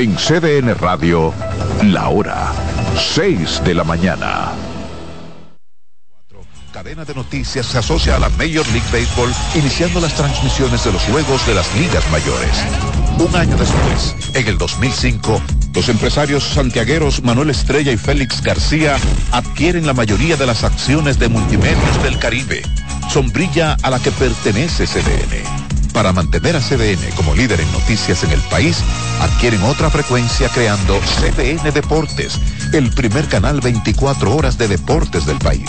En CDN Radio, la hora 6 de la mañana. Cadena de noticias se asocia a la Major League Baseball iniciando las transmisiones de los juegos de las ligas mayores. Un año después, en el 2005, los empresarios santiagueros Manuel Estrella y Félix García adquieren la mayoría de las acciones de Multimedios del Caribe, sombrilla a la que pertenece CDN para mantener a CDN como líder en noticias en el país, adquieren otra frecuencia creando CDN Deportes, el primer canal 24 horas de deportes del país.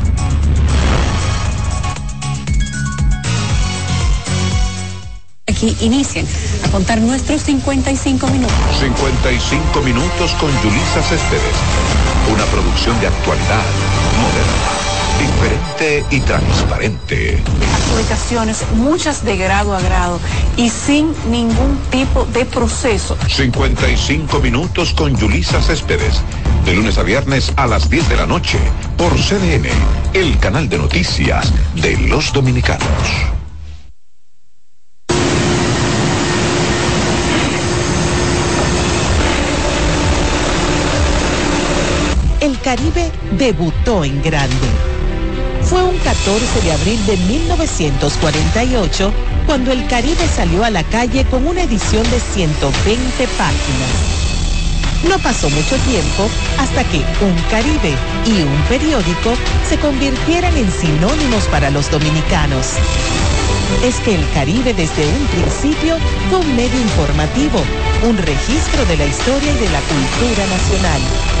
Aquí inicien a contar nuestros 55 minutos. 55 minutos con Yulisa Céspedes. Una producción de actualidad, moderna, diferente y transparente. Adjudicaciones, muchas de grado a grado y sin ningún tipo de proceso. 55 minutos con Yulisa Céspedes. De lunes a viernes a las 10 de la noche por CDN, el canal de noticias de los dominicanos. Caribe debutó en grande. Fue un 14 de abril de 1948 cuando el Caribe salió a la calle con una edición de 120 páginas. No pasó mucho tiempo hasta que un Caribe y un periódico se convirtieran en sinónimos para los dominicanos. Es que el Caribe desde un principio fue un medio informativo, un registro de la historia y de la cultura nacional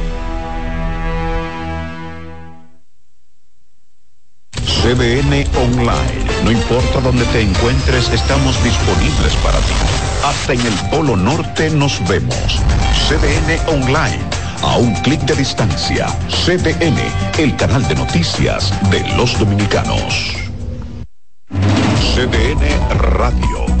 CDN Online. No importa dónde te encuentres, estamos disponibles para ti. Hasta en el Polo Norte nos vemos. CDN Online. A un clic de distancia. CDN, el canal de noticias de los dominicanos. CDN Radio.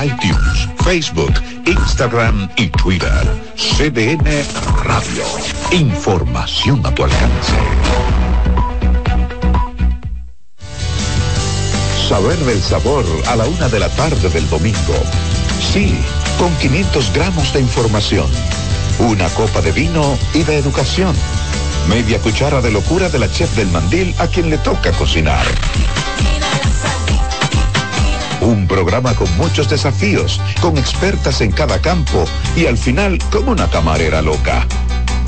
iTunes, Facebook, Instagram y Twitter. CDN Radio. Información a tu alcance. Saber del sabor a la una de la tarde del domingo. Sí con 500 gramos de información, una copa de vino y de educación, media cuchara de locura de la chef del mandil a quien le toca cocinar. Un programa con muchos desafíos, con expertas en cada campo y al final con una camarera loca.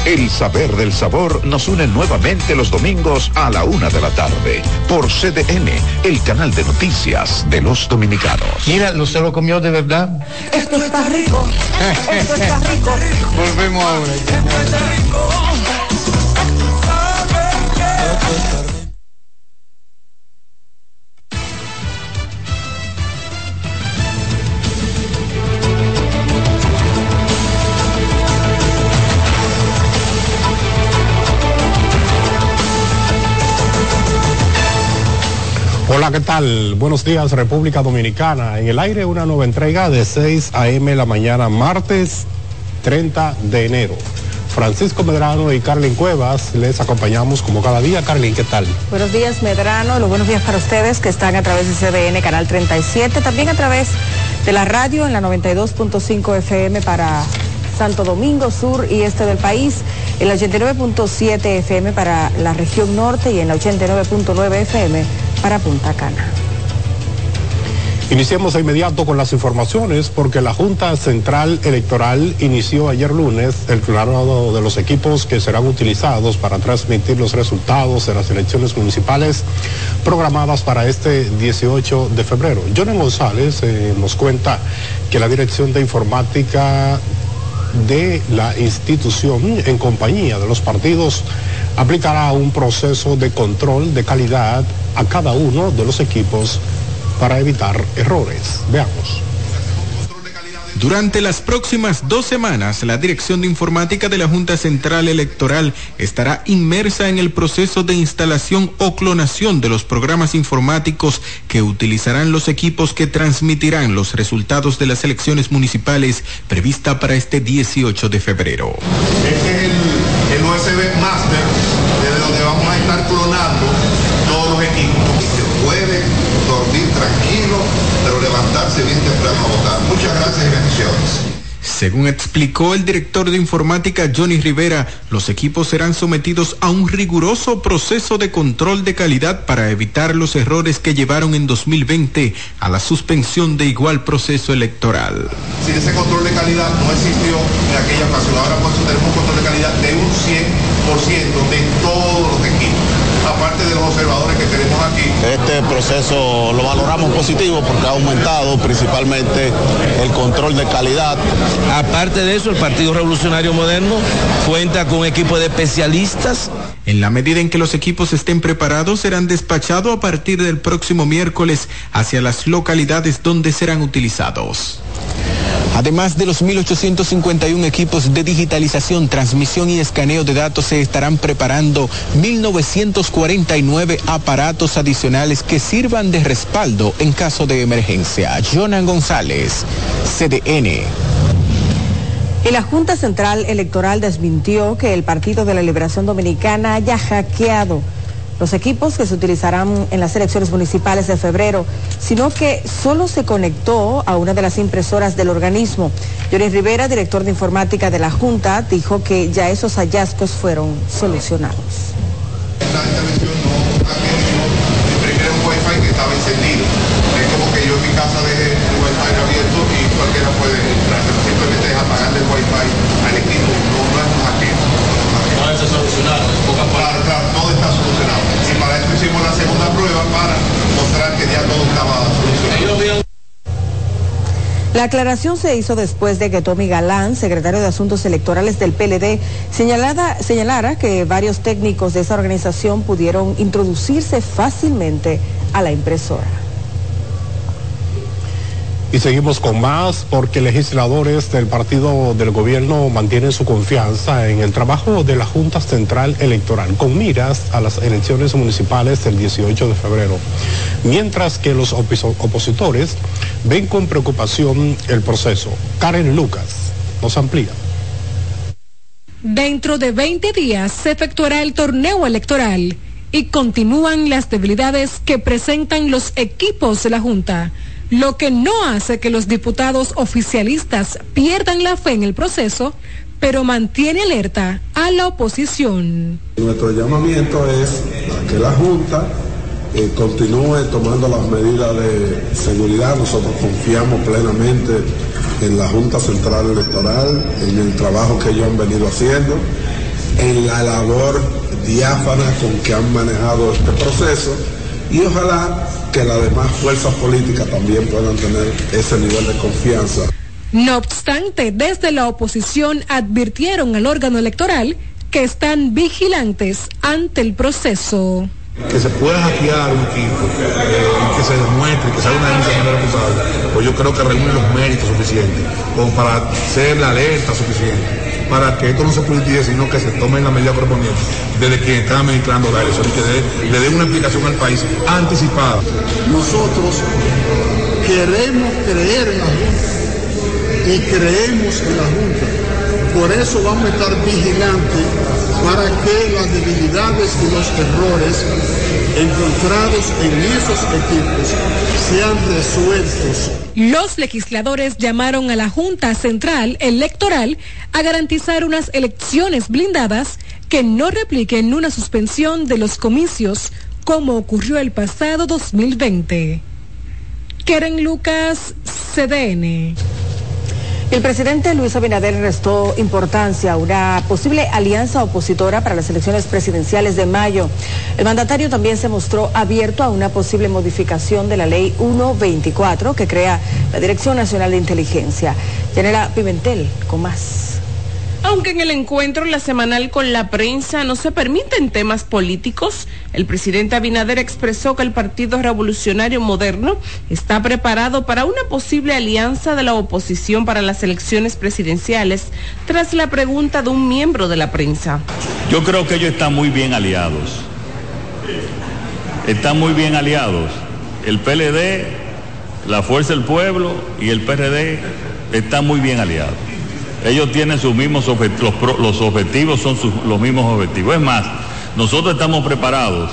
El saber del sabor nos une nuevamente los domingos a la una de la tarde por CDN, el canal de noticias de los dominicanos. Mira, ¿no se lo comió de verdad? Esto está rico. Esto está rico. Volvemos ahora. Esto está rico. Buenos días, República Dominicana. En el aire una nueva entrega de 6 a.m. la mañana, martes 30 de enero. Francisco Medrano y Carlin Cuevas les acompañamos como cada día. Carlin, ¿qué tal? Buenos días, Medrano. Los buenos días para ustedes que están a través de CDN Canal 37, también a través de la radio en la 92.5 FM para Santo Domingo Sur y este del país, el 89.7 FM para la región norte y en la 89.9 FM para Punta Cana. Iniciamos de inmediato con las informaciones porque la Junta Central Electoral inició ayer lunes el clonado de los equipos que serán utilizados para transmitir los resultados de las elecciones municipales programadas para este 18 de febrero. Johnny González eh, nos cuenta que la Dirección de Informática de la institución en compañía de los partidos aplicará un proceso de control de calidad a cada uno de los equipos para evitar errores. Veamos. Durante las próximas dos semanas, la Dirección de Informática de la Junta Central Electoral estará inmersa en el proceso de instalación o clonación de los programas informáticos que utilizarán los equipos que transmitirán los resultados de las elecciones municipales prevista para este 18 de febrero. Este es el, el USB Master, desde donde vamos a estar clonando todos los equipos. Se puede dormir tranquilo, pero levantarse bien temprano a votar. Muchas gracias y bendiciones. Según explicó el director de informática Johnny Rivera, los equipos serán sometidos a un riguroso proceso de control de calidad para evitar los errores que llevaron en 2020 a la suspensión de igual proceso electoral. Si ese control de calidad no existió en aquella ocasión, ahora por eso tenemos un control de calidad de un 100% de todos de los observadores que tenemos aquí. Este proceso lo valoramos positivo porque ha aumentado principalmente el control de calidad. Aparte de eso, el Partido Revolucionario Moderno cuenta con un equipo de especialistas. En la medida en que los equipos estén preparados, serán despachados a partir del próximo miércoles hacia las localidades donde serán utilizados. Además de los 1.851 equipos de digitalización, transmisión y escaneo de datos, se estarán preparando 1.949 aparatos adicionales que sirvan de respaldo en caso de emergencia. Jonan González, CDN. Y la Junta Central Electoral desmintió que el Partido de la Liberación Dominicana haya hackeado los equipos que se utilizarán en las elecciones municipales de febrero, sino que solo se conectó a una de las impresoras del organismo. Yoris Rivera, director de informática de la Junta, dijo que ya esos hallazgos fueron solucionados. La intervención no primero un wifi que estaba encendido. Es como que yo en mi casa dejé el wifi abierto y cualquiera puede entrar. Simplemente es apagarle el wifi al equipo. No, no es un hackeo. No está solucionado, en pocas Claro, claro, todo está solucionado. Y para prueba para mostrar que ya todo. La aclaración se hizo después de que Tommy Galán, secretario de Asuntos Electorales del PLD, señalada, señalara que varios técnicos de esa organización pudieron introducirse fácilmente a la impresora. Y seguimos con más porque legisladores del partido del gobierno mantienen su confianza en el trabajo de la Junta Central Electoral con miras a las elecciones municipales del 18 de febrero. Mientras que los opositores ven con preocupación el proceso. Karen Lucas nos amplía. Dentro de 20 días se efectuará el torneo electoral y continúan las debilidades que presentan los equipos de la Junta, lo que no hace que los diputados oficialistas pierdan la fe en el proceso, pero mantiene alerta a la oposición. Nuestro llamamiento es a que la Junta eh, continúe tomando las medidas de seguridad. Nosotros confiamos plenamente en la Junta Central Electoral, en el trabajo que ellos han venido haciendo, en la labor diáfana con que han manejado este proceso y ojalá que las demás fuerzas políticas también puedan tener ese nivel de confianza. No obstante, desde la oposición advirtieron al órgano electoral que están vigilantes ante el proceso. que se pueda hackear un equipo eh, y que se demuestre que sea una denuncia de manera responsable, pues yo creo que reúne los méritos suficientes como para ser la alerta suficiente, para que esto no se politice, sino que se tomen la medida correspondiente desde quien está administrando la elección y que le dé una explicación al país anticipada. Nosotros queremos creer en la Junta y creemos en la Junta. Por eso vamos a estar vigilantes para que las debilidades y los errores encontrados en esos equipos sean resueltos. Los legisladores llamaron a la Junta Central Electoral a garantizar unas elecciones blindadas que no repliquen una suspensión de los comicios como ocurrió el pasado 2020. Keren Lucas, CDN. El presidente Luis Abinader restó importancia a una posible alianza opositora para las elecciones presidenciales de mayo. El mandatario también se mostró abierto a una posible modificación de la ley 124 que crea la Dirección Nacional de Inteligencia. Yanela Pimentel, con más. Aunque en el encuentro la semanal con la prensa no se permiten temas políticos, el presidente Abinader expresó que el Partido Revolucionario Moderno está preparado para una posible alianza de la oposición para las elecciones presidenciales tras la pregunta de un miembro de la prensa. Yo creo que ellos están muy bien aliados. Están muy bien aliados. El PLD, la Fuerza del Pueblo y el PRD están muy bien aliados. Ellos tienen sus mismos objetivos, los, los objetivos son sus- los mismos objetivos. Es más, nosotros estamos preparados,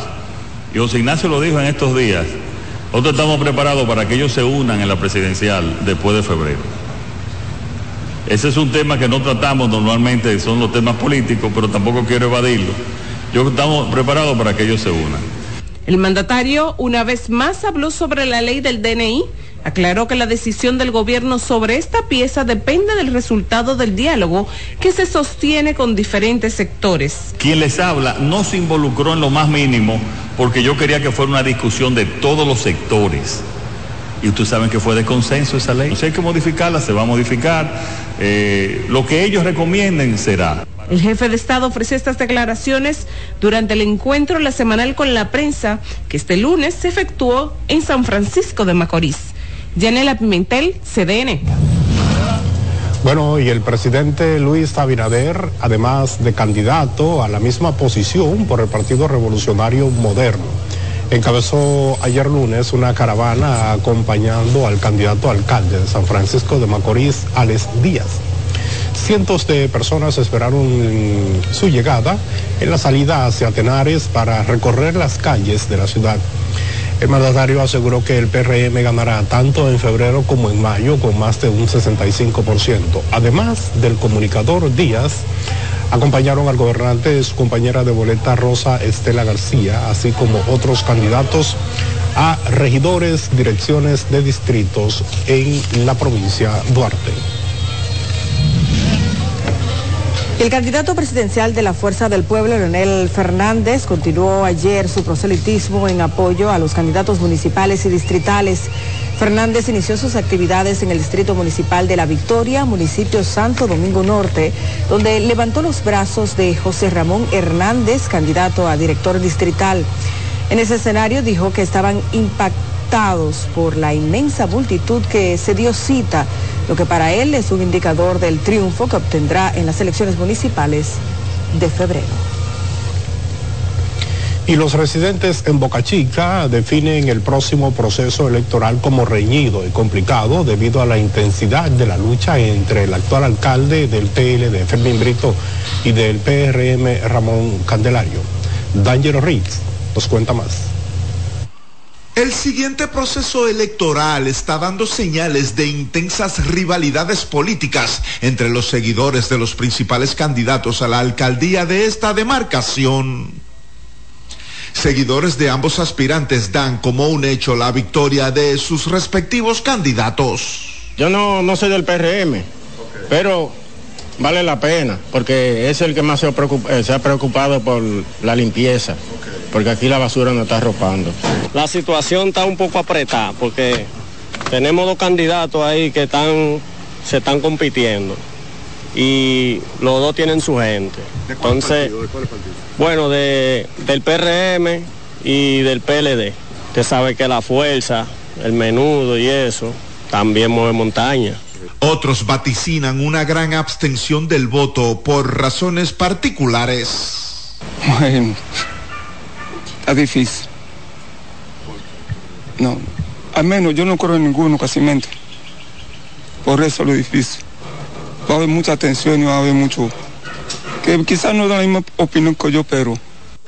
y José Ignacio lo dijo en estos días, nosotros estamos preparados para que ellos se unan en la presidencial después de febrero. Ese es un tema que no tratamos normalmente, son los temas políticos, pero tampoco quiero evadirlo. Yo estamos preparados para que ellos se unan. El mandatario una vez más habló sobre la ley del DNI, aclaró que la decisión del gobierno sobre esta pieza depende del resultado del diálogo que se sostiene con diferentes sectores. Quien les habla no se involucró en lo más mínimo porque yo quería que fuera una discusión de todos los sectores. Y ustedes saben que fue de consenso esa ley. Si hay que modificarla, se va a modificar. Eh, lo que ellos recomienden será. El jefe de Estado ofreció estas declaraciones durante el encuentro la semanal con la prensa que este lunes se efectuó en San Francisco de Macorís. Yanela Pimentel, CDN. Bueno, y el presidente Luis Abinader, además de candidato a la misma posición por el Partido Revolucionario Moderno, encabezó ayer lunes una caravana acompañando al candidato alcalde de San Francisco de Macorís, Alex Díaz. Cientos de personas esperaron su llegada en la salida hacia Tenares para recorrer las calles de la ciudad. El mandatario aseguró que el PRM ganará tanto en febrero como en mayo con más de un 65%. Además del comunicador Díaz, acompañaron al gobernante su compañera de boleta Rosa Estela García, así como otros candidatos a regidores, direcciones de distritos en la provincia Duarte. El candidato presidencial de la Fuerza del Pueblo, Leonel Fernández, continuó ayer su proselitismo en apoyo a los candidatos municipales y distritales. Fernández inició sus actividades en el Distrito Municipal de La Victoria, municipio Santo Domingo Norte, donde levantó los brazos de José Ramón Hernández, candidato a director distrital. En ese escenario dijo que estaban impactados por la inmensa multitud que se dio cita lo que para él es un indicador del triunfo que obtendrá en las elecciones municipales de febrero. Y los residentes en Boca Chica definen el próximo proceso electoral como reñido y complicado debido a la intensidad de la lucha entre el actual alcalde del PLD, Fermín Brito, y del PRM, Ramón Candelario. D'Angelo Ritz nos cuenta más. El siguiente proceso electoral está dando señales de intensas rivalidades políticas entre los seguidores de los principales candidatos a la alcaldía de esta demarcación. Seguidores de ambos aspirantes dan como un hecho la victoria de sus respectivos candidatos. Yo no, no soy del PRM, pero vale la pena, porque es el que más se ha, preocupado, eh, se ha preocupado por la limpieza porque aquí la basura no está arropando. La situación está un poco apretada porque tenemos dos candidatos ahí que están, se están compitiendo y los dos tienen su gente. Entonces, bueno, de, del PRM y del PLD. Usted sabe que la fuerza, el menudo y eso, también mueve montaña. Otros vaticinan una gran abstención del voto por razones particulares. Bueno, está difícil. No, al menos yo no creo en ninguno casi mente. Por eso lo difícil. Va a haber mucha tensión y va a haber mucho... Que quizás no da la misma opinión que yo, pero...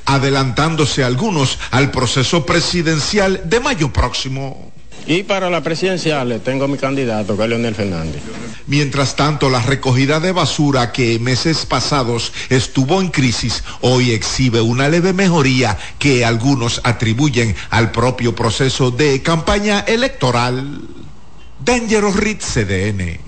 Adelantándose algunos al proceso presidencial de mayo próximo. Y para la presidencial tengo mi candidato, que Leonel Fernández. Mientras tanto, la recogida de basura que meses pasados estuvo en crisis, hoy exhibe una leve mejoría que algunos atribuyen al propio proceso de campaña electoral. Dangerous Ritz CDN.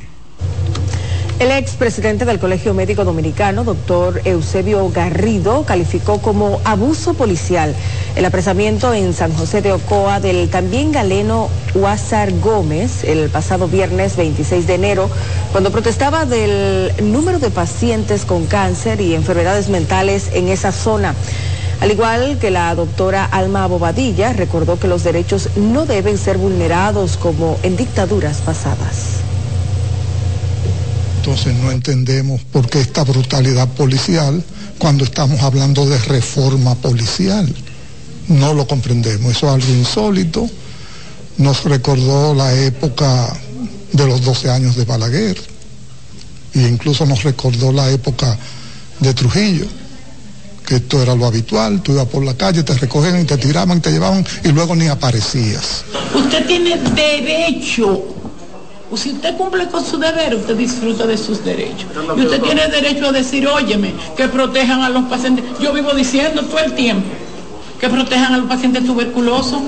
El expresidente del Colegio Médico Dominicano, doctor Eusebio Garrido, calificó como abuso policial el apresamiento en San José de Ocoa del también galeno Huázar Gómez el pasado viernes 26 de enero, cuando protestaba del número de pacientes con cáncer y enfermedades mentales en esa zona. Al igual que la doctora Alma Bobadilla, recordó que los derechos no deben ser vulnerados como en dictaduras pasadas entonces no entendemos por qué esta brutalidad policial cuando estamos hablando de reforma policial. No lo comprendemos, eso es algo insólito. Nos recordó la época de los 12 años de Balaguer e incluso nos recordó la época de Trujillo, que esto era lo habitual, tú ibas por la calle, te recogían y te tiraban, te llevaban y luego ni aparecías. Usted tiene derecho si usted cumple con su deber, usted disfruta de sus derechos. Y usted tiene derecho a decir, óyeme, que protejan a los pacientes. Yo vivo diciendo todo el tiempo que protejan a los pacientes tuberculosos.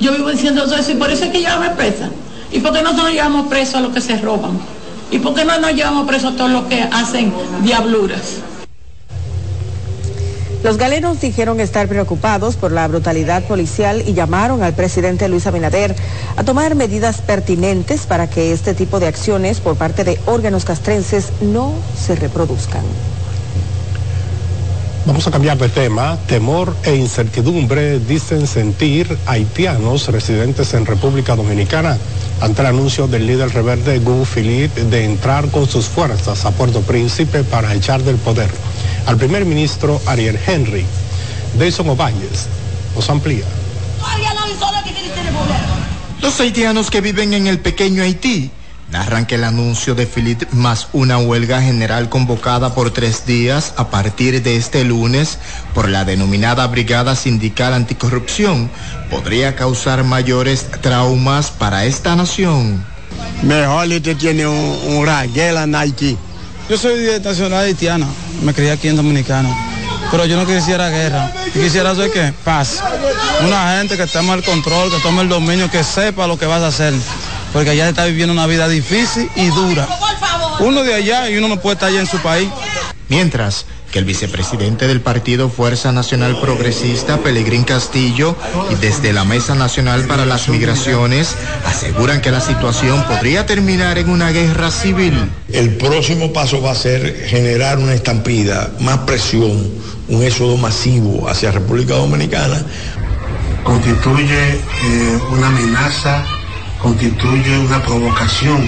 Yo vivo diciendo eso y por eso es que llevamos presa. ¿Y por qué no nos llevamos presos a los que se roban? ¿Y por qué no nos llevamos presos a todos los que hacen diabluras? Los galenos dijeron estar preocupados por la brutalidad policial y llamaron al presidente Luis Abinader a tomar medidas pertinentes para que este tipo de acciones por parte de órganos castrenses no se reproduzcan. Vamos a cambiar de tema. Temor e incertidumbre dicen sentir haitianos residentes en República Dominicana ante el anuncio del líder rebelde Gu Philippe de entrar con sus fuerzas a Puerto Príncipe para echar del poder al primer ministro Ariel Henry. Deison Ovalles nos amplía. Los haitianos que viven en el pequeño Haití narran que el anuncio de Philippe más una huelga general convocada por tres días a partir de este lunes por la denominada Brigada Sindical Anticorrupción podría causar mayores traumas para esta nación. Mejor este tiene un, un raguela en Haití. Yo soy de nacional haitiana, me crié aquí en Dominicana, pero yo no quisiera guerra, yo quisiera hacer qué, paz. Una gente que tome el control, que tome el dominio, que sepa lo que vas a hacer porque allá está viviendo una vida difícil y dura. Uno de allá y uno no puede estar allá en su país. Mientras que el vicepresidente del partido Fuerza Nacional Progresista, Pelegrín Castillo, y desde la Mesa Nacional para las Migraciones, aseguran que la situación podría terminar en una guerra civil. El próximo paso va a ser generar una estampida, más presión, un éxodo masivo hacia República Dominicana. Constituye eh, una amenaza constituye una provocación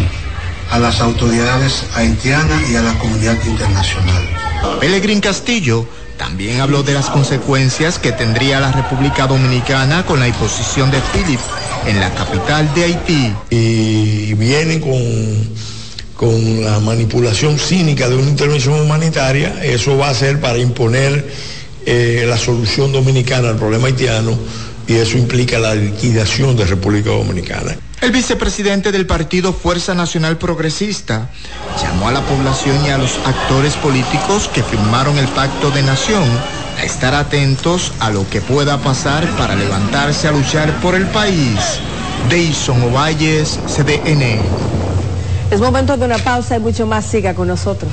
a las autoridades haitianas y a la comunidad internacional. Pelegrín Castillo también habló de las consecuencias que tendría la República Dominicana con la imposición de Philip en la capital de Haití. Y vienen con, con la manipulación cínica de una intervención humanitaria, eso va a ser para imponer eh, la solución dominicana al problema haitiano y eso implica la liquidación de República Dominicana. El vicepresidente del partido Fuerza Nacional Progresista llamó a la población y a los actores políticos que firmaron el pacto de nación a estar atentos a lo que pueda pasar para levantarse a luchar por el país. Deison Ovalles, CDN. Es momento de una pausa y mucho más. Siga con nosotros.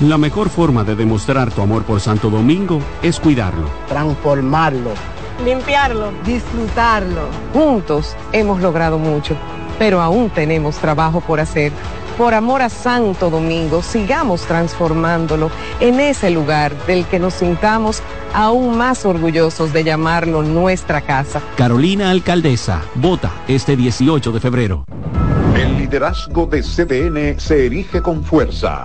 La mejor forma de demostrar tu amor por Santo Domingo es cuidarlo. transformarlo, limpiarlo, disfrutarlo. Juntos hemos logrado mucho, pero aún tenemos trabajo por hacer. Por amor a Santo Domingo, sigamos transformándolo en ese lugar del que nos sintamos aún más orgullosos de llamarlo nuestra casa. Carolina Alcaldesa, vota este 18 de febrero. El liderazgo de CDN se erige con fuerza,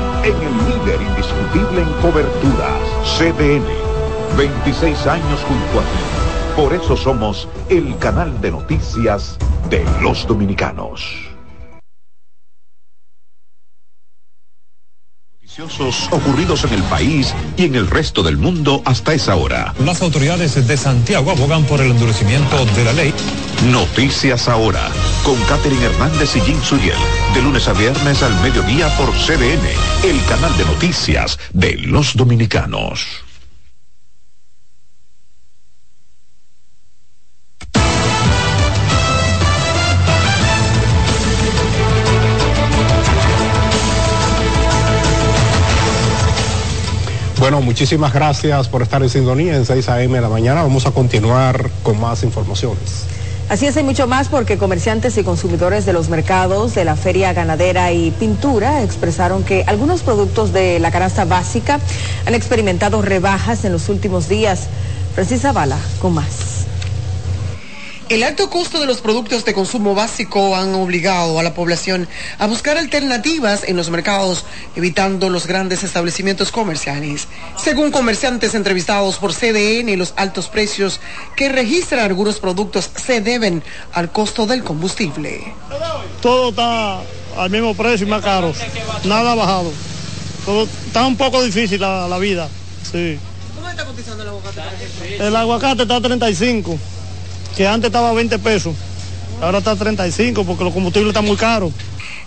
en el líder indiscutible en coberturas, CDN. 26 años junto a ti. Por eso somos el canal de noticias de los dominicanos. Ocurridos en el país y en el resto del mundo hasta esa hora. Las autoridades de Santiago abogan por el endurecimiento de la ley. Noticias Ahora, con Catherine Hernández y Jim Suriel, de lunes a viernes al mediodía por CDN, el canal de noticias de los dominicanos. Bueno, muchísimas gracias por estar en sintonía en 6 a.m. de la mañana. Vamos a continuar con más informaciones. Así es, hay mucho más porque comerciantes y consumidores de los mercados de la feria ganadera y pintura expresaron que algunos productos de la canasta básica han experimentado rebajas en los últimos días. Precisa Bala, con más. El alto costo de los productos de consumo básico han obligado a la población a buscar alternativas en los mercados, evitando los grandes establecimientos comerciales. Según comerciantes entrevistados por CDN, los altos precios que registran algunos productos se deben al costo del combustible. Todo está al mismo precio y más caro. Nada ha bajado. Todo, está un poco difícil la, la vida. Sí. ¿Cómo está cotizando el aguacate? El aguacate está a 35 que antes estaba a 20 pesos, ahora está a 35 porque los combustibles están muy caros.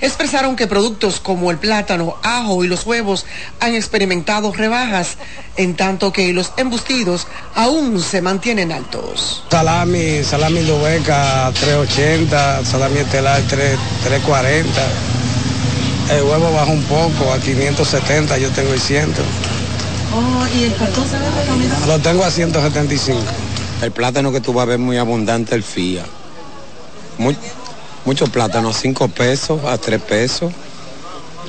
Expresaron que productos como el plátano, ajo y los huevos han experimentado rebajas, en tanto que los embustidos aún se mantienen altos. Salami, salami dobeca 380, salami estelar 3, 340. El huevo baja un poco, a 570, yo tengo el 100. Oh, ¿y el cartón se ve Lo tengo a 175. El plátano que tú vas a ver muy abundante, el FIA. Muy, mucho plátano, a 5 pesos, a 3 pesos,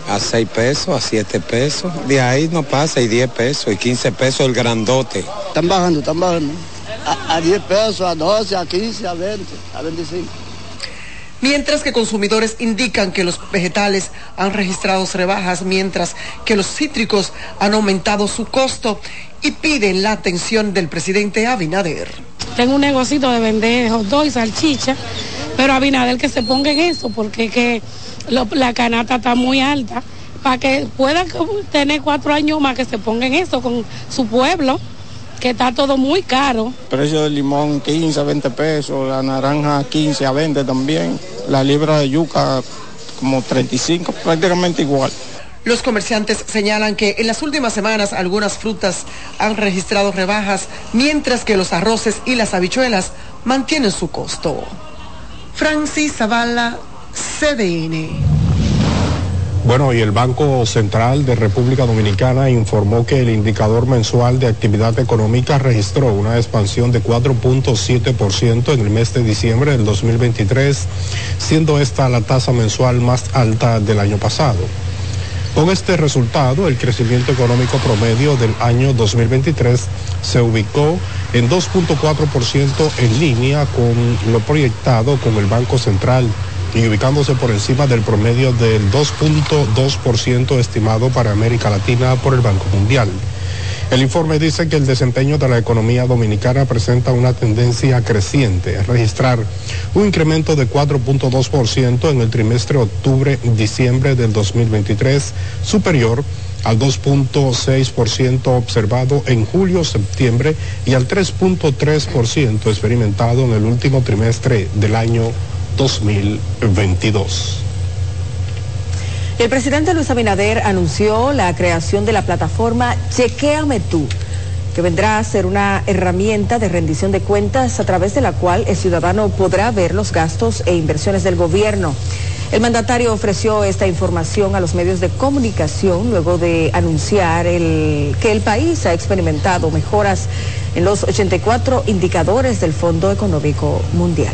a 6 pesos, a 7 pesos. De ahí no pasa, y 10 pesos, y 15 pesos el grandote. Están bajando, están bajando. A, a 10 pesos, a 12, a 15, a 20, a 25 mientras que consumidores indican que los vegetales han registrado rebajas, mientras que los cítricos han aumentado su costo y piden la atención del presidente Abinader. Tengo un negocito de vender hot dog y salchicha, pero Abinader que se ponga en eso, porque que la canasta está muy alta, para que pueda tener cuatro años más que se ponga en eso con su pueblo que está todo muy caro. Precio del limón 15 a 20 pesos, la naranja 15 a 20 también, la libra de yuca como 35, prácticamente igual. Los comerciantes señalan que en las últimas semanas algunas frutas han registrado rebajas, mientras que los arroces y las habichuelas mantienen su costo. Francis Zavala, CDN. Bueno, y el Banco Central de República Dominicana informó que el indicador mensual de actividad económica registró una expansión de 4.7% en el mes de diciembre del 2023, siendo esta la tasa mensual más alta del año pasado. Con este resultado, el crecimiento económico promedio del año 2023 se ubicó en 2.4% en línea con lo proyectado con el Banco Central y ubicándose por encima del promedio del 2.2% estimado para América Latina por el Banco Mundial. El informe dice que el desempeño de la economía dominicana presenta una tendencia creciente, a registrar un incremento de 4.2% en el trimestre octubre-diciembre del 2023, superior al 2.6% observado en julio-septiembre y al 3.3% experimentado en el último trimestre del año 2022. El presidente Luis Abinader anunció la creación de la plataforma Chequéame tú, que vendrá a ser una herramienta de rendición de cuentas a través de la cual el ciudadano podrá ver los gastos e inversiones del gobierno. El mandatario ofreció esta información a los medios de comunicación luego de anunciar el, que el país ha experimentado mejoras en los 84 indicadores del Fondo Económico Mundial.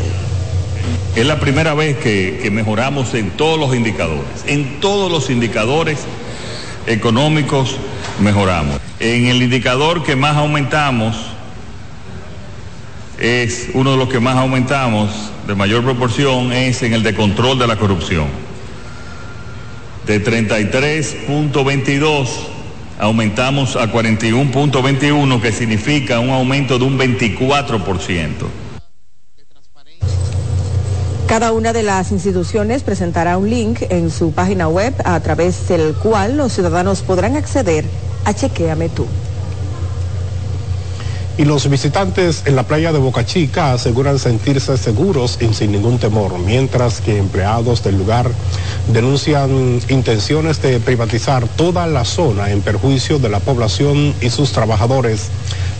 Es la primera vez que, mejoramos en todos los indicadores. En todos los indicadores económicos mejoramos. En el indicador que más aumentamos, es uno de los que más aumentamos de mayor proporción, es en el de control de la corrupción. De 33.22 aumentamos a 41.21, que significa un aumento de un 24%. Cada una de las instituciones presentará un link en su página web a través del cual los ciudadanos podrán acceder a Chequeame Tú. Y los visitantes en la playa de Boca Chica aseguran sentirse seguros y sin ningún temor, mientras que empleados del lugar denuncian intenciones de privatizar toda la zona en perjuicio de la población y sus trabajadores.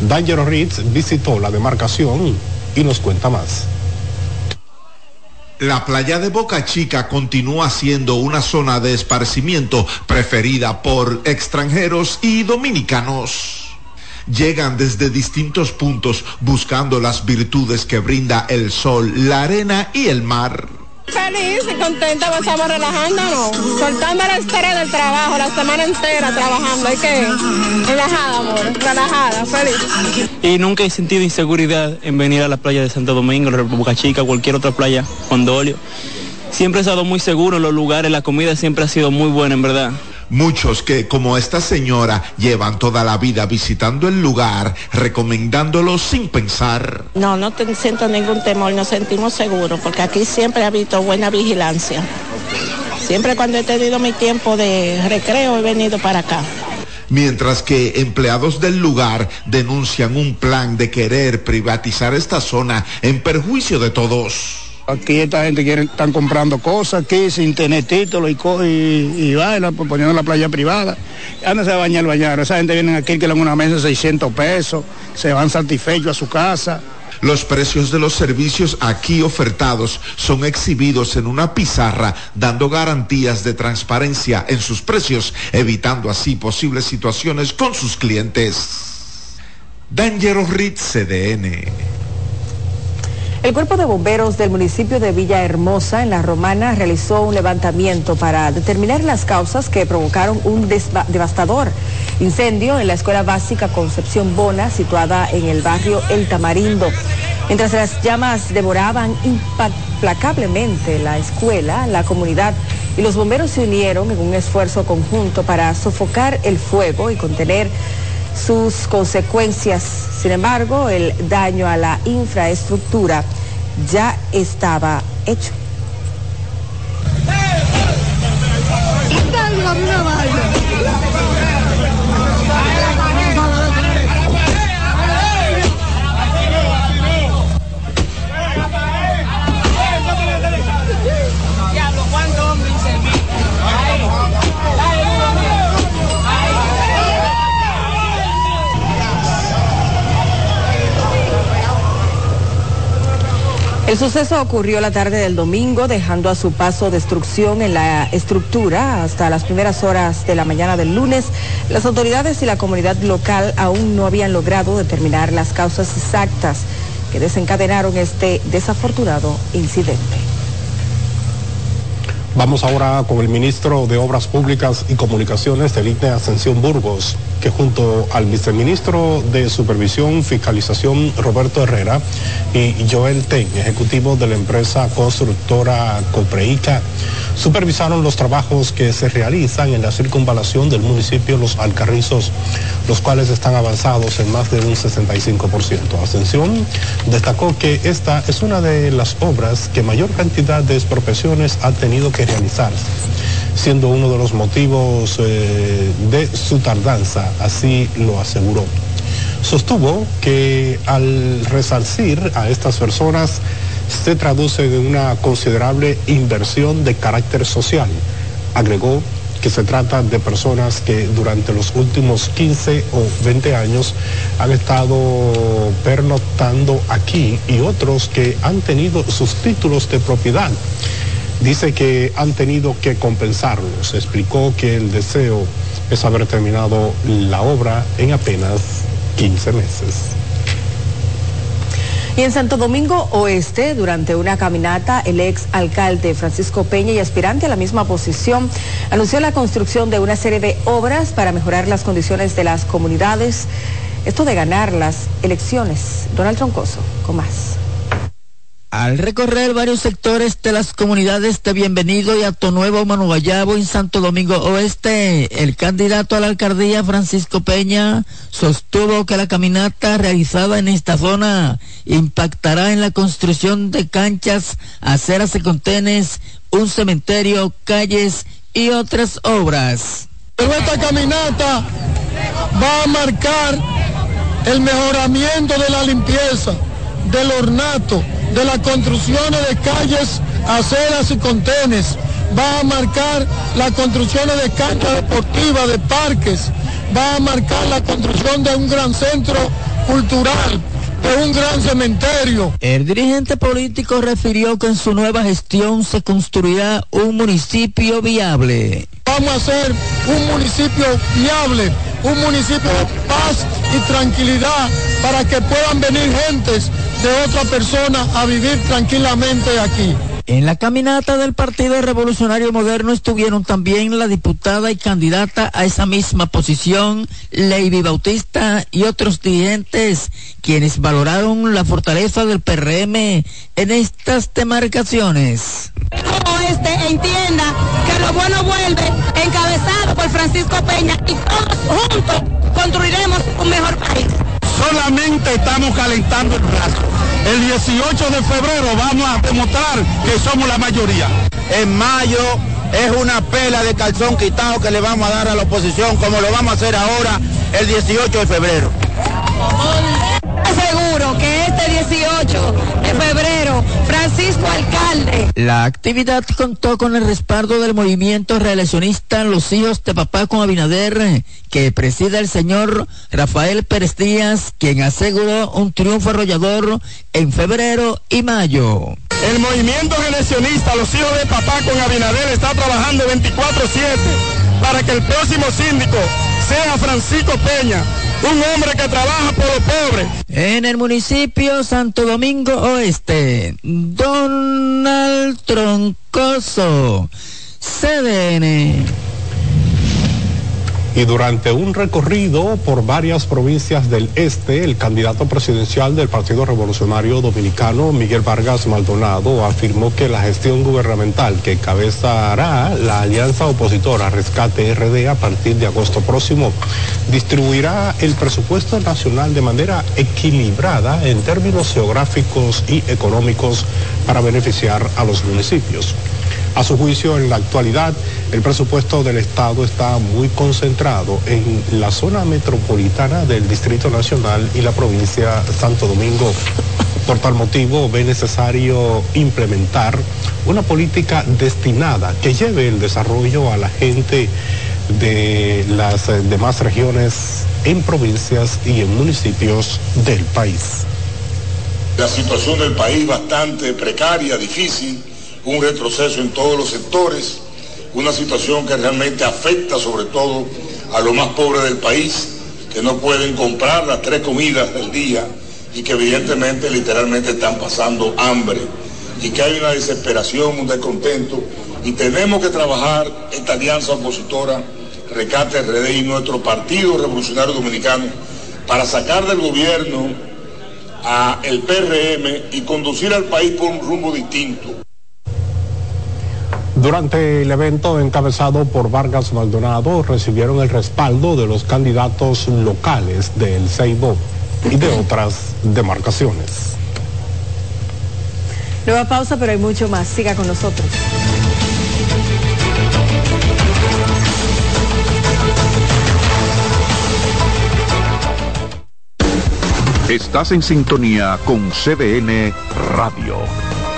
Danger Ritz visitó la demarcación y nos cuenta más. La playa de Boca Chica continúa siendo una zona de esparcimiento preferida por extranjeros y dominicanos. Llegan desde distintos puntos buscando las virtudes que brinda el sol, la arena y el mar. Feliz y contenta, estamos relajándonos, soltando la estrés del trabajo, la semana entera trabajando. Hay que relajada, amor, relajada, feliz. Y nunca he sentido inseguridad en venir a la playa de Santo Domingo, la República Chica, cualquier otra playa, Condolio. Siempre he estado muy seguro en los lugares, la comida siempre ha sido muy buena, en verdad. Muchos que, como esta señora, llevan toda la vida visitando el lugar, recomendándolo sin pensar. No, no te siento ningún temor, nos sentimos seguros, porque aquí siempre ha habido buena vigilancia. Siempre cuando he tenido mi tiempo de recreo he venido para acá. Mientras que empleados del lugar denuncian un plan de querer privatizar esta zona en perjuicio de todos. Aquí esta gente quiere, están comprando cosas aquí sin tener título y, y, y vaina, pues, poniendo la playa privada. Ándase a bañar, bañar. Esa gente viene aquí que dan una mesa de 600 pesos, se van satisfechos a su casa. Los precios de los servicios aquí ofertados son exhibidos en una pizarra, dando garantías de transparencia en sus precios, evitando así posibles situaciones con sus clientes. Dangerous Ritz CDN. El cuerpo de bomberos del municipio de Villahermosa, en La Romana, realizó un levantamiento para determinar las causas que provocaron un devastador incendio en la escuela básica Concepción Bona, situada en el barrio El Tamarindo. Mientras las llamas devoraban implacablemente la escuela, la comunidad y los bomberos se unieron en un esfuerzo conjunto para sofocar el fuego y contener sus consecuencias. Sin embargo, el daño a la infraestructura ya estaba hecho. El suceso ocurrió la tarde del domingo, dejando a su paso destrucción en la estructura hasta las primeras horas de la mañana del lunes. Las autoridades y la comunidad local aún no habían logrado determinar las causas exactas que desencadenaron este desafortunado incidente. Vamos ahora con el ministro de Obras Públicas y Comunicaciones del INE Ascensión Burgos, que junto al viceministro de Supervisión Fiscalización Roberto Herrera y Joel Ten, ejecutivo de la empresa constructora Copreica, supervisaron los trabajos que se realizan en la circunvalación del municipio Los Alcarrizos, los cuales están avanzados en más de un 65%. Ascensión destacó que esta es una de las obras que mayor cantidad de expropiaciones ha tenido que realizarse, siendo uno de los motivos eh, de su tardanza, así lo aseguró. Sostuvo que al resarcir a estas personas se traduce en una considerable inversión de carácter social. Agregó que se trata de personas que durante los últimos 15 o 20 años han estado pernoctando aquí y otros que han tenido sus títulos de propiedad. Dice que han tenido que compensarlos. Explicó que el deseo es haber terminado la obra en apenas 15 meses. Y en Santo Domingo Oeste, durante una caminata, el ex alcalde Francisco Peña y aspirante a la misma posición anunció la construcción de una serie de obras para mejorar las condiciones de las comunidades. Esto de ganar las elecciones. Donald Troncoso, con más. Al recorrer varios sectores de las comunidades de Bienvenido y Acto Nuevo, Manu Guayabo en Santo Domingo Oeste, el candidato a la alcaldía Francisco Peña sostuvo que la caminata realizada en esta zona impactará en la construcción de canchas, aceras y contenes, un cementerio, calles y otras obras. Pero esta caminata va a marcar el mejoramiento de la limpieza, del ornato, de las construcciones de calles, aceras y contenes. Va a marcar las construcciones de canchas deportivas, de parques. Va a marcar la construcción de un gran centro cultural. de un gran cementerio. El dirigente político refirió que en su nueva gestión se construirá un municipio viable. Vamos a hacer un municipio viable, un municipio de paz y tranquilidad para que puedan venir gentes de otra persona a vivir tranquilamente aquí. En la caminata del Partido Revolucionario Moderno estuvieron también la diputada y candidata a esa misma posición, Lady Bautista, y otros dirigentes, quienes valoraron la fortaleza del PRM en estas demarcaciones. Este entienda que lo bueno vuelve, encabezado por Francisco Peña, y todos juntos construiremos un mejor país. Solamente estamos calentando el brazo. El 18 de febrero vamos a demostrar que somos la mayoría. En mayo es una pela de calzón quitado que le vamos a dar a la oposición, como lo vamos a hacer ahora el 18 de febrero. Que este 18 de febrero, Francisco Alcalde. La actividad contó con el respaldo del movimiento reeleccionista Los Hijos de Papá con Abinader, que preside el señor Rafael Pérez Díaz, quien aseguró un triunfo arrollador en febrero y mayo. El movimiento reeleccionista Los Hijos de Papá con Abinader está trabajando 24-7 para que el próximo síndico sea Francisco Peña, un hombre que trabaja por los pobres. En el municipio Santo Domingo Oeste, Donald Troncoso, CDN. Y durante un recorrido por varias provincias del este, el candidato presidencial del Partido Revolucionario Dominicano, Miguel Vargas Maldonado, afirmó que la gestión gubernamental que encabezará la alianza opositora Rescate RD a partir de agosto próximo distribuirá el presupuesto nacional de manera equilibrada en términos geográficos y económicos para beneficiar a los municipios. A su juicio, en la actualidad, el presupuesto del Estado está muy concentrado en la zona metropolitana del Distrito Nacional y la provincia Santo Domingo. Por tal motivo, ve necesario implementar una política destinada que lleve el desarrollo a la gente de las demás regiones en provincias y en municipios del país. La situación del país bastante precaria, difícil un retroceso en todos los sectores, una situación que realmente afecta sobre todo a los más pobres del país, que no pueden comprar las tres comidas del día y que evidentemente literalmente están pasando hambre y que hay una desesperación, un descontento y tenemos que trabajar esta alianza opositora Recate RD y nuestro Partido Revolucionario Dominicano para sacar del gobierno a el PRM y conducir al país por un rumbo distinto. Durante el evento encabezado por Vargas Maldonado recibieron el respaldo de los candidatos locales del Ceibo y de otras demarcaciones. Nueva pausa, pero hay mucho más. Siga con nosotros. Estás en sintonía con CDN Radio.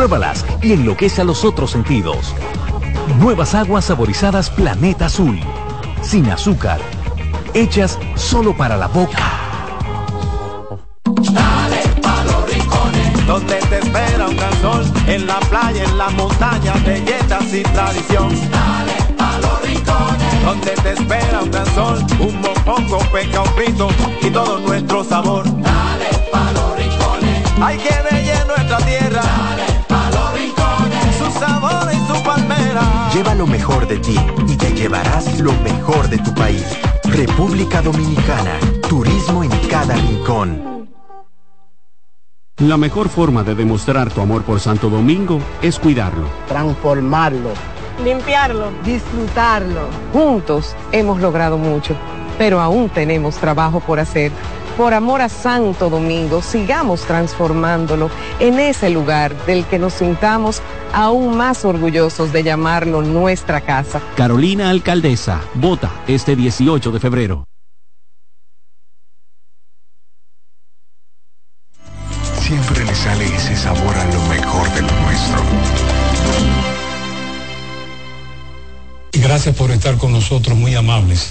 Pruébalas y enloquece a los otros sentidos. Nuevas aguas saborizadas Planeta Azul. Sin azúcar. Hechas solo para la boca. Dale pa los rincones, donde te espera un gran sol, en la playa, en la montaña, belletas y tradición. Dale pa los rincones, donde te espera un gran sol, un mopongo, peca, un frito y todo nuestro sabor. Dale pa los rincones, hay que bella nuestra tierra. Sabor y su palmera. Lleva lo mejor de ti y te llevarás lo mejor de tu país. República Dominicana. Turismo en cada rincón. La mejor forma de demostrar tu amor por Santo Domingo es cuidarlo. transformarlo, limpiarlo, disfrutarlo. Juntos hemos logrado mucho, pero aún tenemos trabajo por hacer. Por amor a Santo Domingo, sigamos transformándolo en ese lugar del que nos sintamos aún más orgullosos de llamarlo nuestra casa. Carolina Alcaldesa, vota este 18 de febrero. Siempre le sale ese sabor a lo mejor de lo nuestro. Gracias por estar con nosotros, muy amables.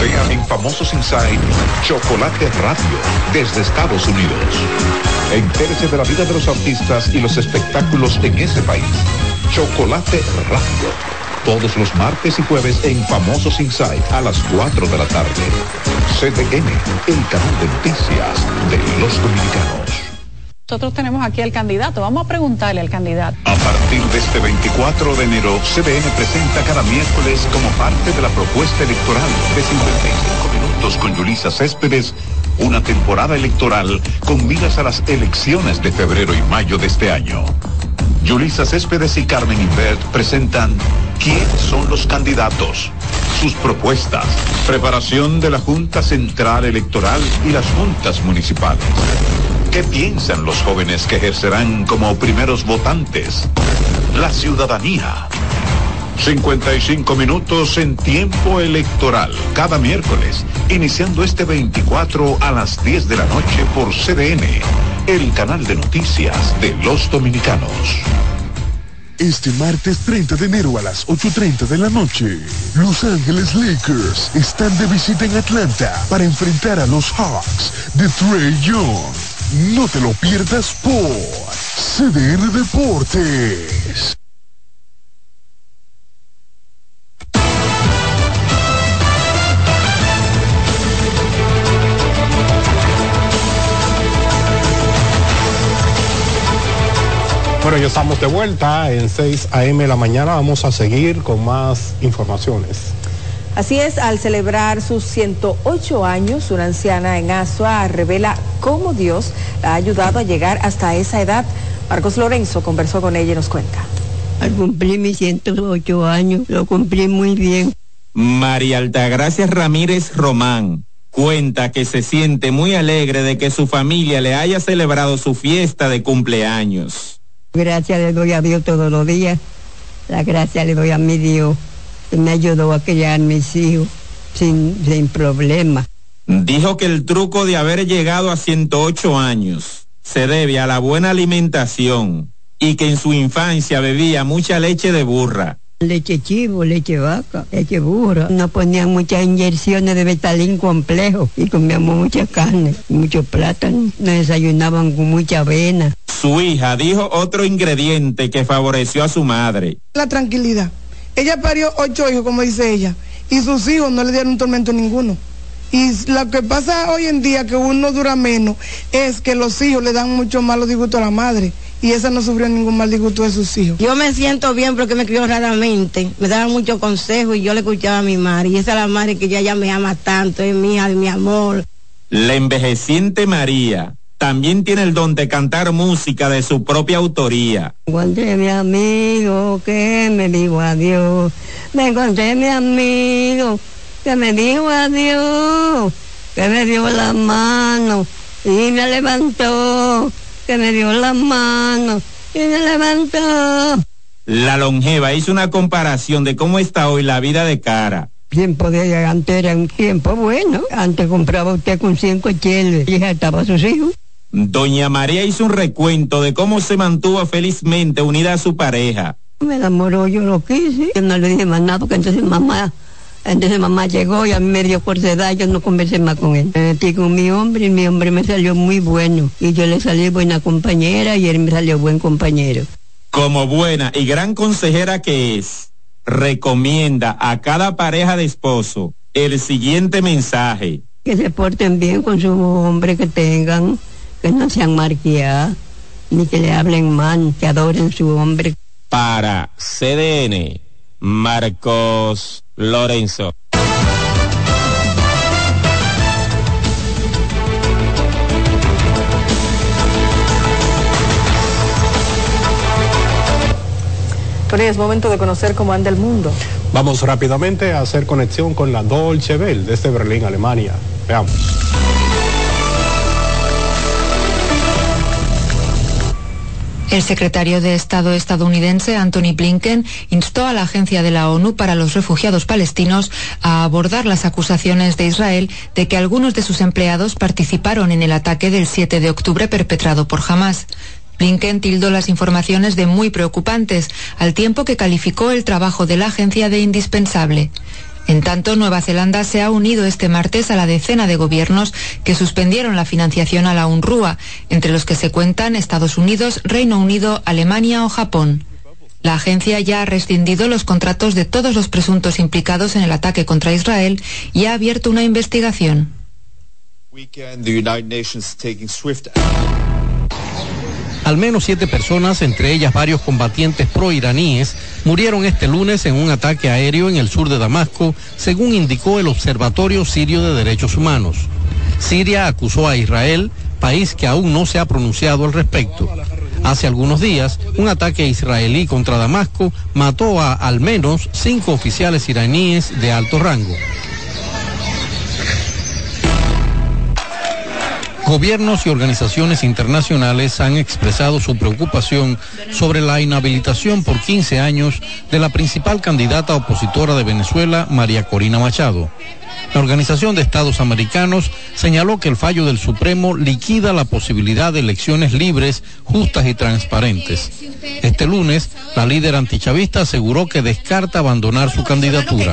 Vean en Famosos Inside Chocolate Radio desde Estados Unidos. Entérese de la vida de los artistas y los espectáculos en ese país. Chocolate Radio. Todos los martes y jueves en Famosos Inside a las 4 de la tarde. CDN, el canal de noticias de los dominicanos. Nosotros tenemos aquí al candidato. Vamos a preguntarle al candidato. A partir de este 24 de enero, CDN presenta cada miércoles como parte de la propuesta electoral de 55 minutos con Yulisa Céspedes, una temporada electoral con miras a las elecciones de febrero y mayo de este año. Yulisa Céspedes y Carmen Invert presentan quiénes son los candidatos, sus propuestas, preparación de la Junta Central Electoral y las juntas municipales. ¿Qué piensan los jóvenes que ejercerán como primeros votantes? La ciudadanía. 55 minutos en tiempo electoral, cada miércoles, iniciando este 24 a las 10 de la noche por CDN, el canal de noticias de los dominicanos. Este martes 30 de enero a las 8.30 de la noche, Los Ángeles Lakers están de visita en Atlanta para enfrentar a los Hawks de Trey Young. No te lo pierdas por CDN Deportes. Bueno, ya estamos de vuelta en 6 a.m. de la mañana. Vamos a seguir con más informaciones. Así es, al celebrar sus 108 años, una anciana en Asua revela cómo Dios la ha ayudado a llegar hasta esa edad. Marcos Lorenzo conversó con ella y nos cuenta. Al cumplir mis 108 años, lo cumplí muy bien. María Altagracia Ramírez Román cuenta que se siente muy alegre de que su familia le haya celebrado su fiesta de cumpleaños. Gracias le doy a Dios todos los días. La gracia le doy a mi Dios me ayudó a criar mis hijos sin, sin problema. Dijo que el truco de haber llegado a 108 años se debe a la buena alimentación y que en su infancia bebía mucha leche de burra. Leche chivo, leche vaca, leche burra. Nos ponían muchas inyecciones de betalín complejo y comíamos mucha carne, mucho plátano. Nos desayunaban con mucha avena. Su hija dijo otro ingrediente que favoreció a su madre. La tranquilidad. Ella parió ocho hijos, como dice ella, y sus hijos no le dieron un tormento ninguno. Y lo que pasa hoy en día, que uno dura menos, es que los hijos le dan mucho malos disgustos a la madre. Y esa no sufrió ningún mal disgusto de sus hijos. Yo me siento bien porque me crió raramente. Me daban muchos consejos y yo le escuchaba a mi madre. Y esa es la madre que ella ya me ama tanto, es mía, es mi amor. La envejeciente María también tiene el don de cantar música de su propia autoría. Encontré mi amigo que me dijo adiós. Me encontré mi amigo que me dijo adiós. Que me dio la mano y me levantó. Que me dio la mano y me levantó. La longeva hizo una comparación de cómo está hoy la vida de cara. Tiempo de antes era un tiempo bueno. Antes compraba usted con cinco cheles y estaba a sus hijos. Doña María hizo un recuento de cómo se mantuvo felizmente unida a su pareja. Me enamoró, yo lo quise. Yo no le dije más nada porque entonces mamá, entonces mamá llegó y a mí me dio de edad, yo no conversé más con él. Me metí con mi hombre y mi hombre me salió muy bueno. Y yo le salí buena compañera y él me salió buen compañero. Como buena y gran consejera que es, recomienda a cada pareja de esposo el siguiente mensaje. que se porten bien con su hombre que tengan, que no sean marqueadas, ni que le hablen mal, que adoren su hombre. Para CDN, Marcos Lorenzo. Tony, es momento de conocer cómo anda el mundo. Vamos rápidamente a hacer conexión con la Dolce Welle desde Berlín, Alemania. Veamos. El secretario de Estado estadounidense Anthony Blinken instó a la Agencia de la ONU para los Refugiados Palestinos a abordar las acusaciones de Israel de que algunos de sus empleados participaron en el ataque del 7 de octubre perpetrado por Hamas. Blinken tildó las informaciones de muy preocupantes, al tiempo que calificó el trabajo de la agencia de indispensable. En tanto, Nueva Zelanda se ha unido este martes a la decena de gobiernos que suspendieron la financiación a la UNRWA, entre los que se cuentan Estados Unidos, Reino Unido, Alemania o Japón. La agencia ya ha rescindido los contratos de todos los presuntos implicados en el ataque contra Israel y ha abierto una investigación. Al menos siete personas, entre ellas varios combatientes pro-iraníes, murieron este lunes en un ataque aéreo en el sur de Damasco, según indicó el Observatorio Sirio de Derechos Humanos. Siria acusó a Israel, país que aún no se ha pronunciado al respecto. Hace algunos días, un ataque israelí contra Damasco mató a al menos cinco oficiales iraníes de alto rango. Gobiernos y organizaciones internacionales han expresado su preocupación sobre la inhabilitación por 15 años de la principal candidata opositora de Venezuela, María Corina Machado. La Organización de Estados Americanos señaló que el fallo del Supremo liquida la posibilidad de elecciones libres, justas y transparentes. Este lunes, la líder antichavista aseguró que descarta abandonar su candidatura.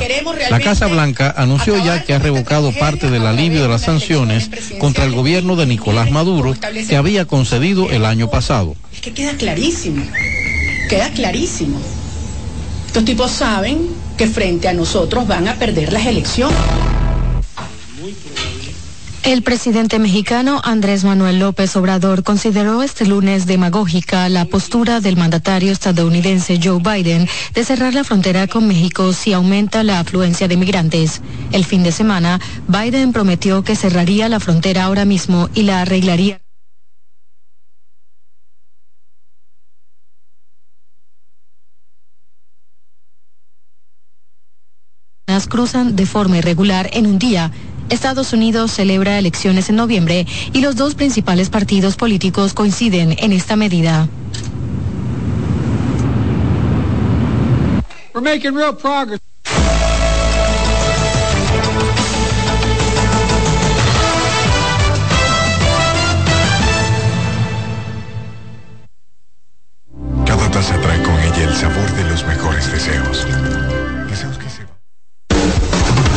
La Casa Blanca anunció ya que ha revocado parte del alivio de las sanciones contra el gobierno de Nicolás Maduro que había concedido el año pasado. Es que queda clarísimo, queda clarísimo. Estos tipos saben que frente a nosotros van a perder las elecciones. El presidente mexicano Andrés Manuel López Obrador consideró este lunes demagógica la postura del mandatario estadounidense Joe Biden de cerrar la frontera con México si aumenta la afluencia de migrantes. El fin de semana, Biden prometió que cerraría la frontera ahora mismo y la arreglaría. cruzan de forma irregular en un día Estados Unidos celebra elecciones en noviembre y los dos principales partidos políticos coinciden en esta medida. We're making real progress. Cada taza trae con ella el sabor de los mejores deseos.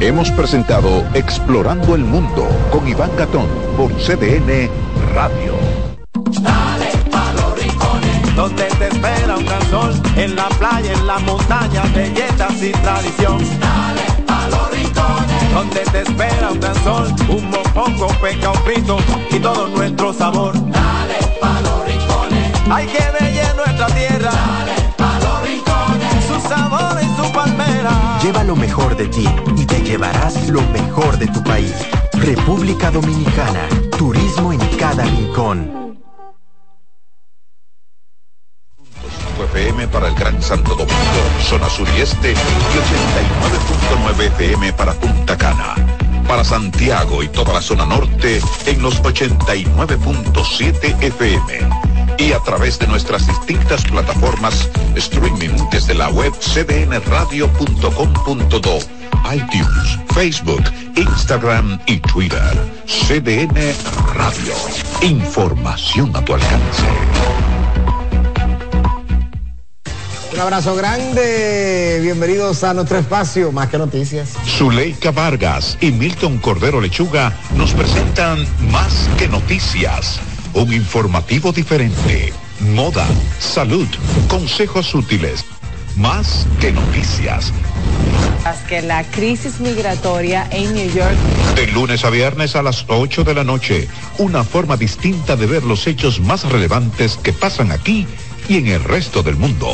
Hemos presentado Explorando el Mundo con Iván Gatón por CDN Radio. Dale pa' los rincones, donde te espera un gran sol, en la playa, en la montaña, belletas y tradición. Dale pa' los rincones, donde te espera un gran sol, un mopongo, peca, un frito y todo nuestro sabor. Dale pa' los rincones, hay que bella nuestra tierra. Dale pa' los rincones, su sabor y su palmera. Lleva lo mejor de ti y te llevarás lo mejor de tu país. República Dominicana. Turismo en cada rincón. FM para el Gran Santo Domingo, zona sur y este, y 89.9 FM para Punta Cana. Para Santiago y toda la zona norte en los 89.7 FM. Y a través de nuestras distintas plataformas, streaming desde la web cdnradio.com.do, iTunes, Facebook, Instagram y Twitter. CDN Radio. Información a tu alcance. Un abrazo grande, bienvenidos a nuestro espacio, más que noticias. Zuleika Vargas y Milton Cordero Lechuga nos presentan Más que Noticias, un informativo diferente. Moda, salud, consejos útiles. Más que noticias. que la crisis migratoria en New York De lunes a viernes a las 8 de la noche, una forma distinta de ver los hechos más relevantes que pasan aquí y en el resto del mundo.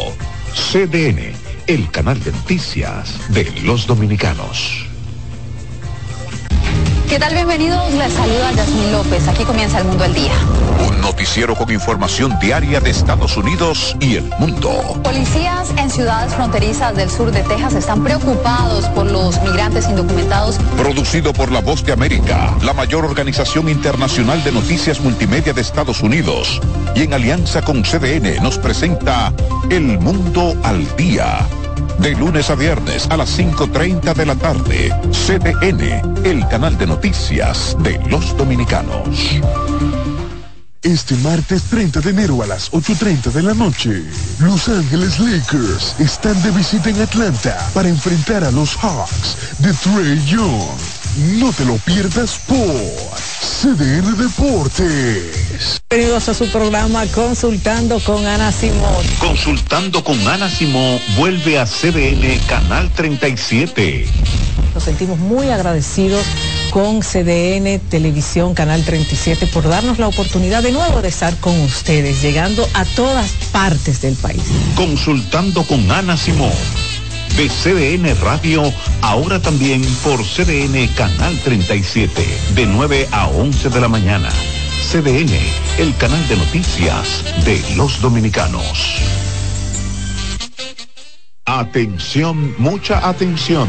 CDN, el canal de noticias de los dominicanos. ¿Qué tal? Bienvenidos. Les saluda Yasmín López. Aquí comienza el mundo al día. Un noticiero con información diaria de Estados Unidos y el mundo. Policías en ciudades fronterizas del sur de Texas están preocupados por los migrantes indocumentados. Producido por La Voz de América, la mayor organización internacional de noticias multimedia de Estados Unidos. Y en alianza con CDN nos presenta El Mundo al Día. De lunes a viernes a las 5.30 de la tarde. CDN, el canal de noticias de los dominicanos. Este martes 30 de enero a las 8.30 de la noche, Los Ángeles Lakers están de visita en Atlanta para enfrentar a los Hawks de Trey Young. No te lo pierdas por CDN Deportes. Bienvenidos a su programa Consultando con Ana Simón. Consultando con Ana Simón vuelve a CDN Canal 37. Nos sentimos muy agradecidos con CDN Televisión Canal 37 por darnos la oportunidad de nuevo de estar con ustedes, llegando a todas partes del país. Consultando con Ana Simón. De CDN Radio, ahora también por CDN Canal 37, de 9 a 11 de la mañana. CDN, el canal de noticias de los dominicanos. Atención, mucha atención.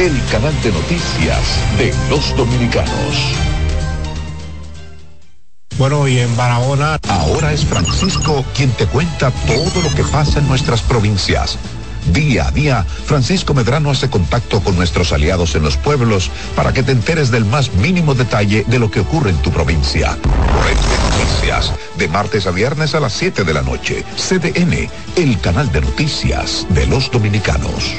el canal de noticias de los dominicanos. Bueno, y en Barahona. Ahora es Francisco quien te cuenta todo lo que pasa en nuestras provincias. Día a día, Francisco Medrano hace contacto con nuestros aliados en los pueblos para que te enteres del más mínimo detalle de lo que ocurre en tu provincia. Red de Noticias, de martes a viernes a las 7 de la noche. CDN, el canal de noticias de los dominicanos.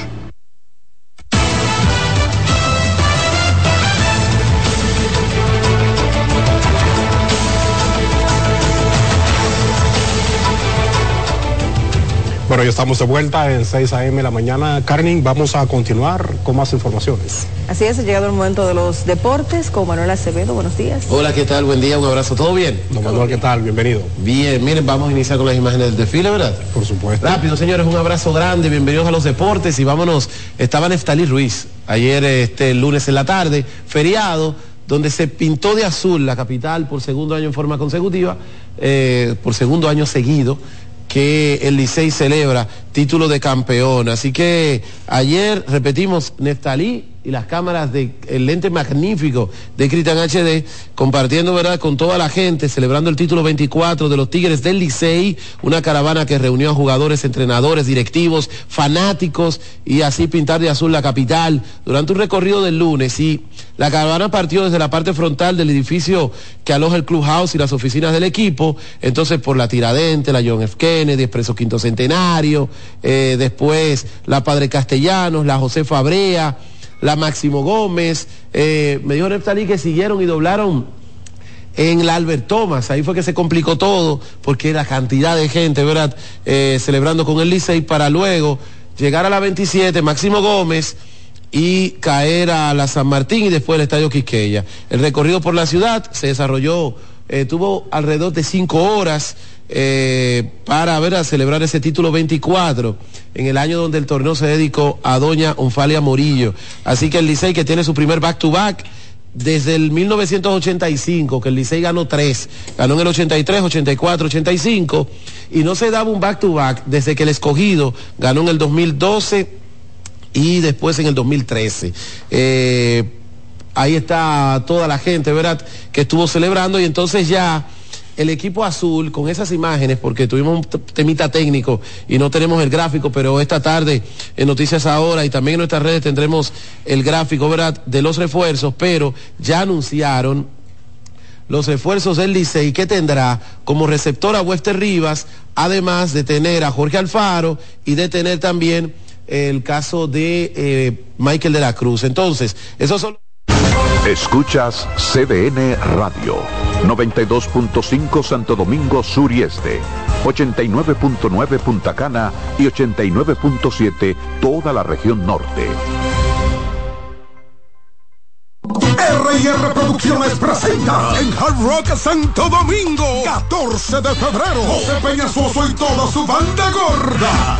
Bueno, ya estamos de vuelta en 6 a.m. de la mañana. Carmen, vamos a continuar con más informaciones. Así es, ha llegado el momento de los deportes con Manuel Acevedo. Buenos días. Hola, ¿qué tal? Buen día, un abrazo. ¿Todo bien? Don Manuel, ¿qué tal? Bienvenido. Bien, miren, vamos a iniciar con las imágenes del desfile, ¿verdad? Por supuesto. Rápido, señores, un abrazo grande, bienvenidos a los deportes y vámonos. Estaba Neftalí Ruiz ayer, este lunes en la tarde, feriado donde se pintó de azul la capital por segundo año en forma consecutiva, eh, por segundo año seguido, que el Licey celebra título de campeón. Así que ayer repetimos, Neftalí y las cámaras del lente magnífico de Cristian HD, compartiendo verdad con toda la gente, celebrando el título 24 de los Tigres del Licey, una caravana que reunió a jugadores, entrenadores, directivos, fanáticos y así pintar de azul la capital durante un recorrido del lunes. Y la caravana partió desde la parte frontal del edificio que aloja el Clubhouse y las oficinas del equipo, entonces por la Tiradente, la John F. Kennedy, Expreso Quinto Centenario, eh, después la Padre Castellanos, la José Fabrea, la Máximo Gómez, eh, me dijo que siguieron y doblaron en la Albert Thomas, ahí fue que se complicó todo, porque la cantidad de gente, ¿verdad?, eh, celebrando con el Licey para luego llegar a la 27, Máximo Gómez, y caer a la San Martín y después el Estadio Quisqueya. El recorrido por la ciudad se desarrolló, eh, tuvo alrededor de cinco horas eh, para ver a celebrar ese título 24 en el año donde el torneo se dedicó a doña Onfalia Morillo. Así que el Licey que tiene su primer back-to-back desde el 1985, que el Licey ganó tres, ganó en el 83, 84, 85, y no se daba un back-to-back desde que el escogido ganó en el 2012 y después en el 2013. Eh, ahí está toda la gente, ¿verdad?, que estuvo celebrando y entonces ya el equipo azul con esas imágenes, porque tuvimos un temita técnico y no tenemos el gráfico, pero esta tarde en Noticias Ahora y también en nuestras redes tendremos el gráfico, ¿verdad?, de los refuerzos, pero ya anunciaron los refuerzos del Licey que tendrá como receptor a Wester Rivas, además de tener a Jorge Alfaro y de tener también el caso de eh, Michael de la Cruz. Entonces, esos son... Escuchas CDN Radio, 92.5 Santo Domingo Sur y Este, 89.9 Punta Cana y 89.7 toda la región norte. R&R Producciones presenta en Hard Rock Santo Domingo 14 de febrero José Peñasoso y toda su banda gorda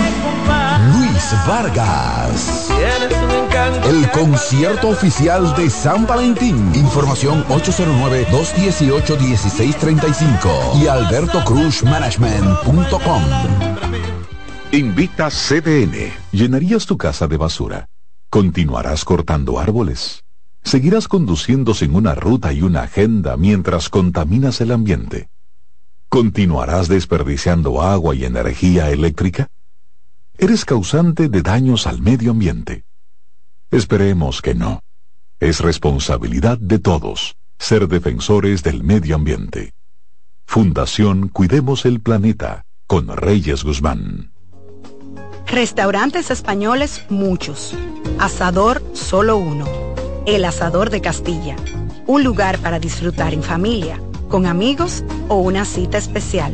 Vargas. El concierto oficial de San Valentín. Información 809-218-1635 y albertocruzmanagement.com. Invita CDN. ¿Llenarías tu casa de basura? ¿Continuarás cortando árboles? ¿Seguirás conduciendo sin una ruta y una agenda mientras contaminas el ambiente? ¿Continuarás desperdiciando agua y energía eléctrica? Eres causante de daños al medio ambiente. Esperemos que no. Es responsabilidad de todos ser defensores del medio ambiente. Fundación Cuidemos el Planeta con Reyes Guzmán. Restaurantes españoles muchos. Asador solo uno. El Asador de Castilla. Un lugar para disfrutar en familia, con amigos o una cita especial.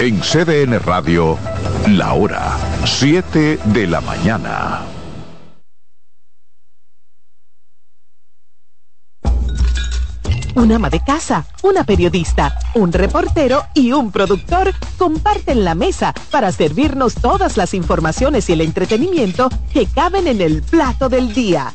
En CDN Radio, la hora 7 de la mañana. Un ama de casa, una periodista, un reportero y un productor comparten la mesa para servirnos todas las informaciones y el entretenimiento que caben en el plato del día.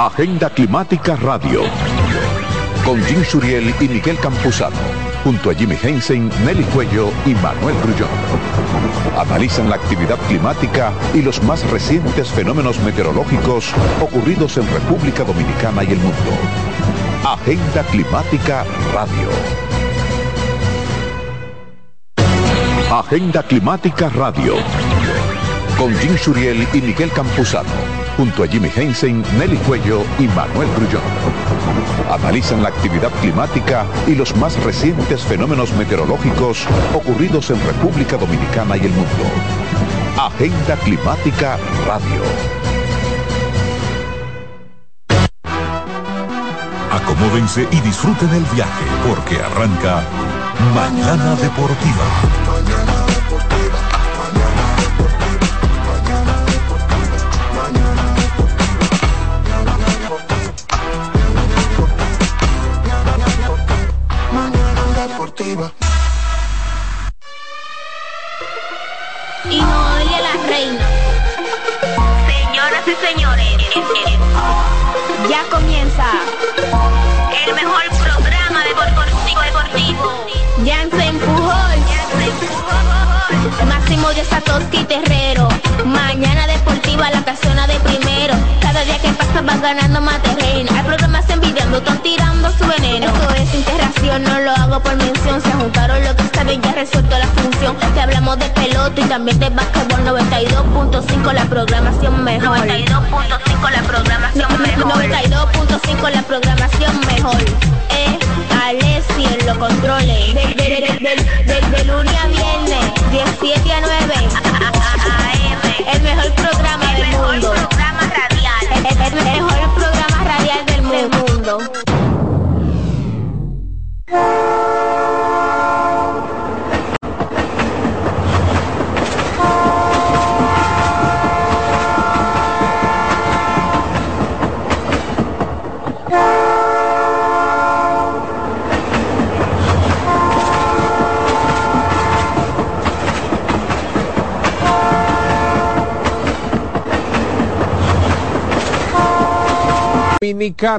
Agenda Climática Radio. Con Jim Suriel y Miguel Campuzano. Junto a Jimmy Hensen, Nelly Cuello y Manuel Grullón. Analizan la actividad climática y los más recientes fenómenos meteorológicos ocurridos en República Dominicana y el mundo. Agenda Climática Radio. Agenda Climática Radio. Con Jim Suriel y Miguel Campuzano junto a Jimmy Hensen, Nelly Cuello y Manuel Grullón. Analizan la actividad climática y los más recientes fenómenos meteorológicos ocurridos en República Dominicana y el mundo. Agenda Climática Radio. Acomódense y disfruten el viaje porque arranca Mañana Deportiva. Ganando más terreno. Hay programas envidiando, están tirando su veneno. Esto es interacción, no lo hago por mención. Se juntaron lo que saben, ya resuelto la función. Te hablamos de pelota y también de básquetbol 92.5 la programación mejor. 92.5 la programación mejor. 92.5 la programación mejor. Eh, Alessi en los controles. De, lunes a viernes, 17 a 9. El mejor programa del mundo. El, el- el mejor programa radial del mundo. Dominicana.